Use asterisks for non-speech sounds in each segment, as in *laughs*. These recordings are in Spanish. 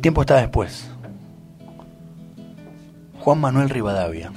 Tiempo está después. Juan Manuel Rivadavia.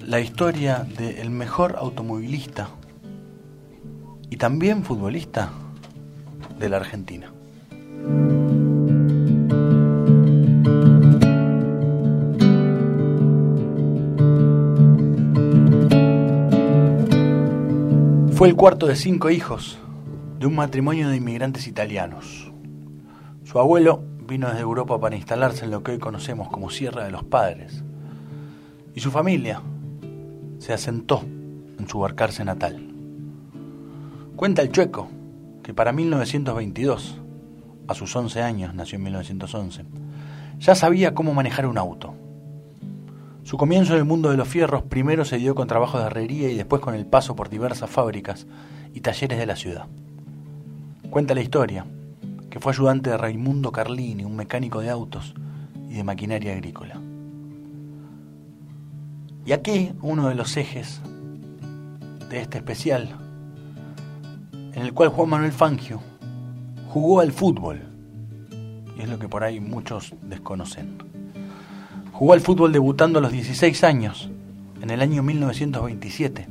La historia del mejor automovilista y también futbolista de la Argentina. Fue el cuarto de cinco hijos de un matrimonio de inmigrantes italianos. Su abuelo vino desde Europa para instalarse en lo que hoy conocemos como Sierra de los Padres. Y su familia se asentó en su barcarse natal. Cuenta el chueco que para 1922, a sus 11 años, nació en 1911, ya sabía cómo manejar un auto. Su comienzo en el mundo de los fierros primero se dio con trabajo de herrería y después con el paso por diversas fábricas y talleres de la ciudad. Cuenta la historia que fue ayudante de Raimundo Carlini, un mecánico de autos y de maquinaria agrícola. Y aquí uno de los ejes de este especial, en el cual Juan Manuel Fangio jugó al fútbol, y es lo que por ahí muchos desconocen. Jugó al fútbol debutando a los 16 años, en el año 1927,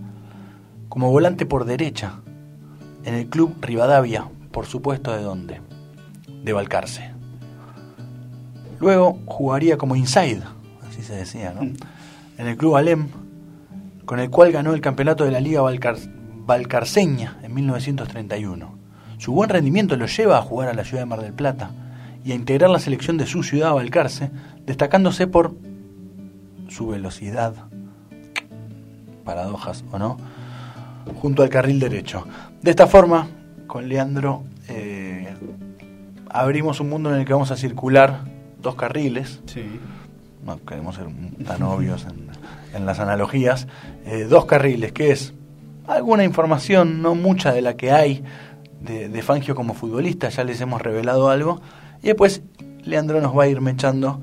como volante por derecha, en el club Rivadavia, por supuesto de dónde, de Balcarce. Luego jugaría como inside, así se decía, ¿no? En el club Alem, con el cual ganó el campeonato de la Liga Balcarceña en 1931. Su buen rendimiento lo lleva a jugar a la ciudad de Mar del Plata y a integrar la selección de su ciudad, Balcarce, destacándose por su velocidad, paradojas o no, junto al carril derecho. De esta forma, con Leandro abrimos un mundo en el que vamos a circular dos carriles. No queremos ser tan obvios en, las analogías. Eh, dos carriles, que es alguna información, no mucha de la que hay de, de Fangio como futbolista, ya les hemos revelado algo. Y después Leandro nos va a ir mechando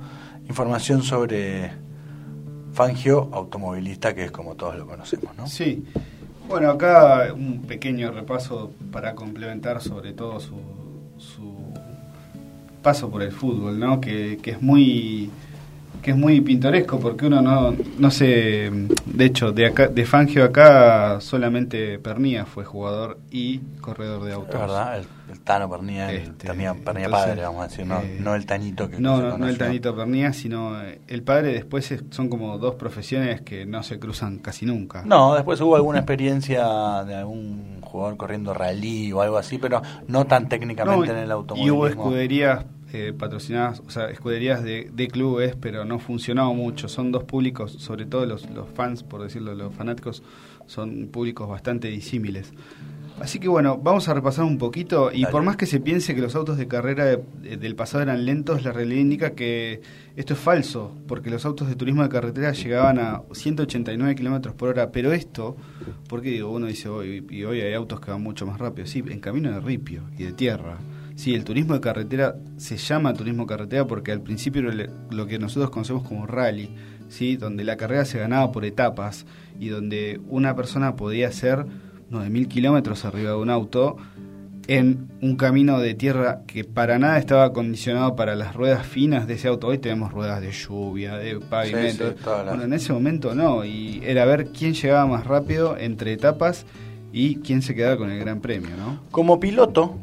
información sobre Fangio, automovilista, que es como todos lo conocemos, ¿no? Sí. Bueno, acá un pequeño repaso para complementar sobre todo su, su paso por el fútbol, ¿no? Que, que es muy que es muy pintoresco porque uno no, no sé, de hecho, de acá, de Fangio acá solamente Pernía fue jugador y corredor de autos. Es verdad, el, Tano Pernía, el este, Pernía, padre, vamos a decir, no, eh, no el Tanito que No, no, no, el Tanito Pernía, sino eh, el padre después son como dos profesiones que no se cruzan casi nunca. No, después hubo alguna experiencia de algún jugador corriendo rally o algo así, pero no tan técnicamente en el automovilismo. Y hubo escuderías eh, patrocinadas, o sea, escuderías de, clubes, pero no funcionaba mucho. Son dos públicos, sobre todo los, los fans, por decirlo, los fanáticos, son públicos bastante disímiles. Así que bueno, vamos a repasar un poquito y por más que se piense que los autos de carrera del pasado eran lentos, la realidad indica que esto es falso, porque los autos de turismo de carretera llegaban a 189 kilómetros por hora, pero esto, porque digo, uno dice hoy, y hoy hay autos que van mucho más rápido, sí, en camino de ripio y de tierra. Sí, el turismo de carretera se llama turismo de carretera porque al principio era lo que nosotros conocemos como rally, ¿sí? donde la carrera se ganaba por etapas y donde una persona podía hacer 9.000 kilómetros arriba de un auto en un camino de tierra que para nada estaba acondicionado para las ruedas finas de ese auto. Hoy tenemos ruedas de lluvia, de pavimento. bueno, en ese momento no, y era ver quién llegaba más rápido entre etapas y quién se quedaba con el gran premio, ¿no? Como piloto,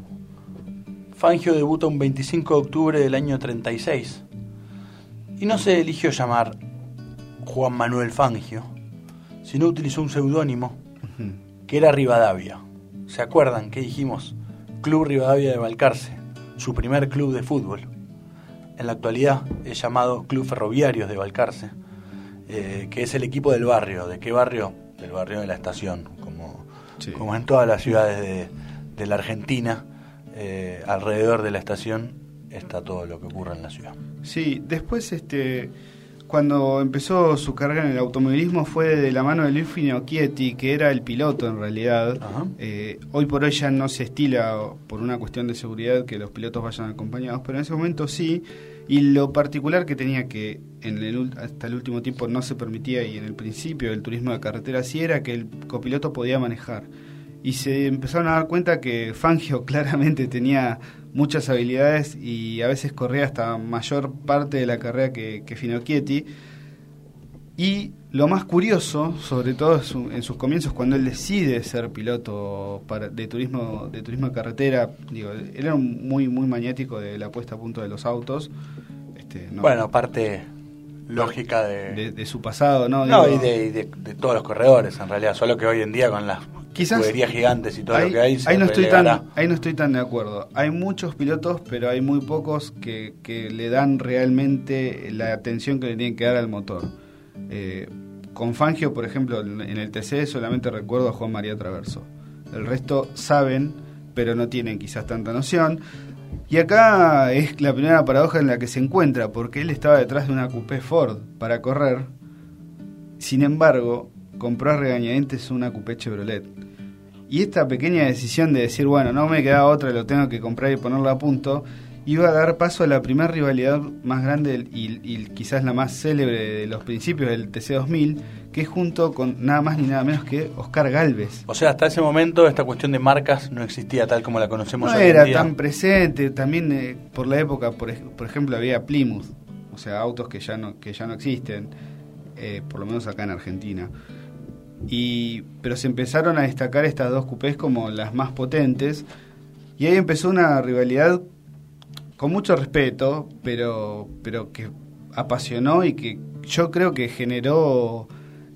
Fangio debuta un 25 de octubre del año 36 y no se eligió llamar Juan Manuel Fangio, sino utilizó un seudónimo que era Rivadavia. ¿Se acuerdan que dijimos? Club Rivadavia de Balcarce, su primer club de fútbol. En la actualidad es llamado Club Ferroviarios de Balcarce, eh, que es el equipo del barrio. ¿De qué barrio? Del barrio de la estación, como, como en todas las ciudades de, de la Argentina eh, alrededor de la estación está todo lo que ocurre en la ciudad. Sí, después este cuando empezó su carrera en el automovilismo fue de la mano de Luis Finocchietti, que era el piloto en realidad. Eh, hoy por hoy ya no se estila por una cuestión de seguridad que los pilotos vayan acompañados, pero en ese momento sí. Y lo particular que tenía que en el, hasta el último tiempo no se permitía y en el principio del turismo de carretera sí era que el copiloto podía manejar y se empezaron a dar cuenta que Fangio *laughs* claramente tenía muchas habilidades y a veces corría hasta mayor parte de la carrera que, que Finocchietti. Y lo más curioso, sobre todo en sus comienzos, cuando él decide ser piloto para, de turismo de turismo de carretera, digo, él era muy muy maniático de la puesta a punto de los autos. Este, bueno, parte lógica de, de, su pasado, ¿no? No, y, de, de, todos los corredores, en realidad, solo que hoy en día con las Quizás gigantes y todo lo que hay, ahí no, estoy tan, ahí no estoy tan de acuerdo. Hay muchos pilotos, pero hay muy pocos que, que le dan realmente la atención que le tienen que dar al motor. Eh, con Fangio, por ejemplo, en el TC solamente recuerdo a Juan María Traverso. El resto saben, pero no tienen quizás tanta noción. Y acá es la primera paradoja en la que se encuentra, porque él estaba detrás de una coupé Ford para correr. Sin embargo, compró a regañadientes una coupé Chevrolet. Y esta pequeña decisión de decir, bueno, no me queda otra, lo tengo que comprar y ponerlo a punto, iba a dar paso a la primera rivalidad más grande y, quizás la más célebre de los principios del TC2000, que es junto con nada más ni nada menos que Oscar Galvez. O sea, hasta ese momento esta cuestión de marcas no existía tal como la conocemos no hoy era en tan presente, también eh, por la época, por, por, ejemplo, había Plymouth, o sea, autos que ya no, que ya no existen, eh, por lo menos acá en Argentina. Y, pero se empezaron a destacar estas dos cupés como las más potentes, y ahí empezó una rivalidad con mucho respeto, pero, pero que apasionó y que yo creo que generó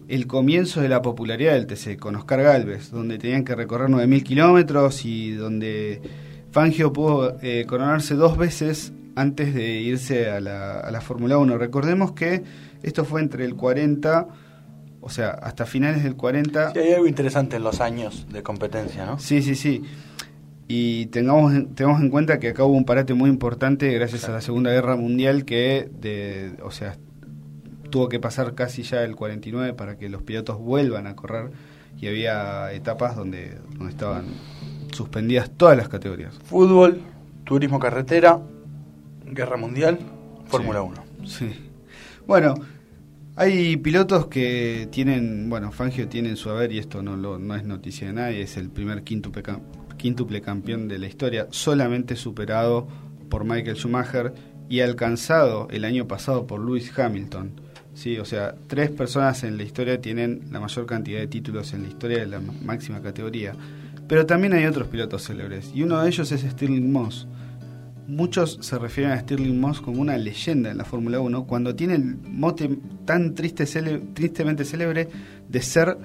el comienzo de la popularidad del TC con Oscar Galvez, donde tenían que recorrer 9.000 kilómetros y donde Fangio pudo eh, coronarse dos veces antes de irse a la, a la Fórmula 1. Recordemos que esto fue entre el 40, o sea, hasta finales del 40. Sí, hay algo interesante en los años de competencia, ¿no? Sí, sí, sí. Y tengamos, tengamos en cuenta que acá hubo un parate muy importante gracias a la Segunda Guerra Mundial que, de, o sea, tuvo que pasar casi ya el 49 para que los pilotos vuelvan a correr y había etapas donde, donde estaban suspendidas todas las categorías. Fútbol, turismo carretera, Guerra Mundial, Fórmula 1. Sí. Bueno, hay pilotos que tienen, bueno, Fangio tiene en su haber, y esto no, lo, es noticia de nadie, es el primer quinto quíntuple campeón de la historia, solamente superado por Michael Schumacher y alcanzado el año pasado por Lewis Hamilton. Sí, o sea, tres personas en la historia tienen la mayor cantidad de títulos en la historia de la máxima categoría. Pero también hay otros pilotos célebres, y uno de ellos es Stirling Moss. Muchos se refieren a Stirling Moss como una leyenda en la Fórmula 1 cuando tiene el mote tan triste, tristemente célebre de ser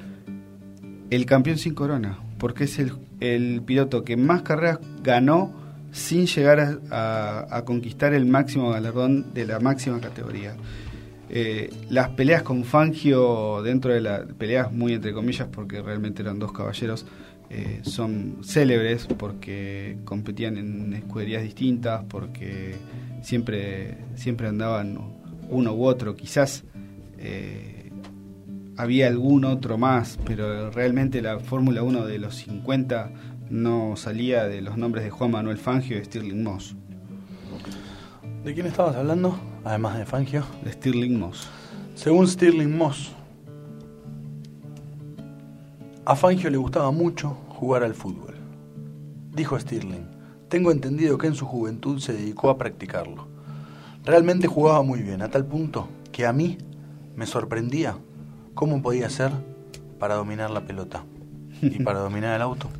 el campeón sin corona porque es el, piloto que más carreras ganó sin llegar a, conquistar el máximo galardón de la máxima categoría. Eh, las peleas con Fangio dentro de las peleas muy entre comillas porque realmente eran dos caballeros eh, son célebres porque competían en escuderías distintas porque siempre siempre andaban uno u otro quizás eh, había algún otro más, pero realmente la Fórmula 1 de los 50 no salía de los nombres de Juan Manuel Fangio y Stirling Moss. ¿De quién estabas hablando? Además de Fangio. De Stirling Moss. Según Stirling Moss, a Fangio le gustaba mucho jugar al fútbol. Dijo Stirling, tengo entendido que en su juventud se dedicó a practicarlo. Realmente jugaba muy bien, a tal punto que a mí me sorprendía ¿Cómo podía ser para dominar la pelota y *laughs* para dominar el auto?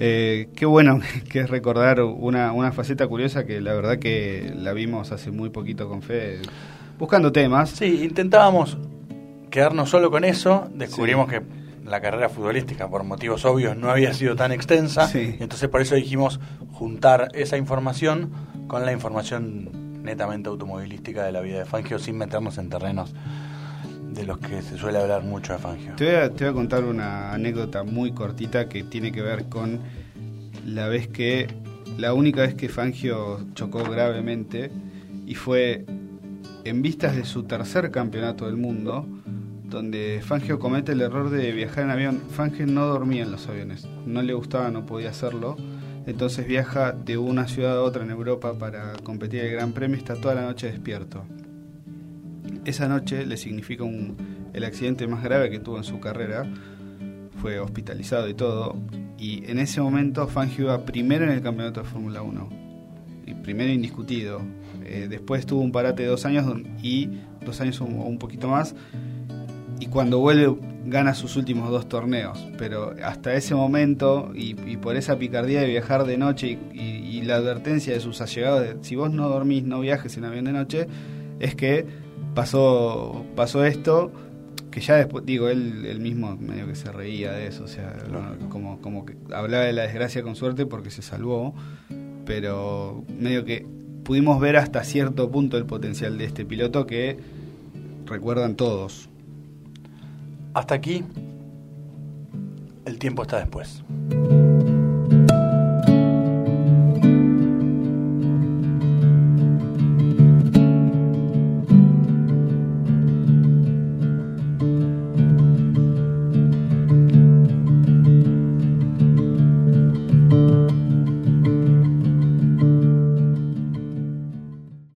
Eh, qué bueno *laughs* que es recordar una, una faceta curiosa que la verdad que la vimos hace muy poquito con Fe, buscando temas. Sí, intentábamos quedarnos solo con eso, descubrimos que la carrera futbolística, por motivos obvios, no había sido tan extensa. entonces por eso dijimos juntar esa información con la información netamente automovilística de la vida de Fangio sin meternos en terrenos de los que se suele hablar mucho de Fangio. Te voy a, te voy a contar una anécdota muy cortita que tiene que ver con la vez que, la única vez que Fangio chocó gravemente y fue en vistas de su tercer campeonato del mundo donde Fangio comete el error de viajar en avión. Fangio no dormía en los aviones, no le gustaba, no podía hacerlo. Entonces viaja de una ciudad a otra en Europa para competir el Gran Premio y está toda la noche despierto. Esa noche le significa un, el accidente más grave que tuvo en su carrera. Fue hospitalizado y todo. Y en ese momento Fangio iba primero en el campeonato de Fórmula 1. Y primero indiscutido. Eh, después tuvo un parate de dos años y dos años o un poquito más. Y cuando vuelve gana sus últimos dos torneos, pero hasta ese momento y, por esa picardía de viajar de noche y, la advertencia de sus allegados de si vos no dormís, no viajes en avión de noche, es que pasó, pasó esto, que ya después, digo, él, él mismo medio que se reía de eso, o sea, como, como que hablaba de la desgracia con suerte porque se salvó, pero medio que pudimos ver hasta cierto punto el potencial de este piloto que recuerdan todos. Hasta aquí, el tiempo está después.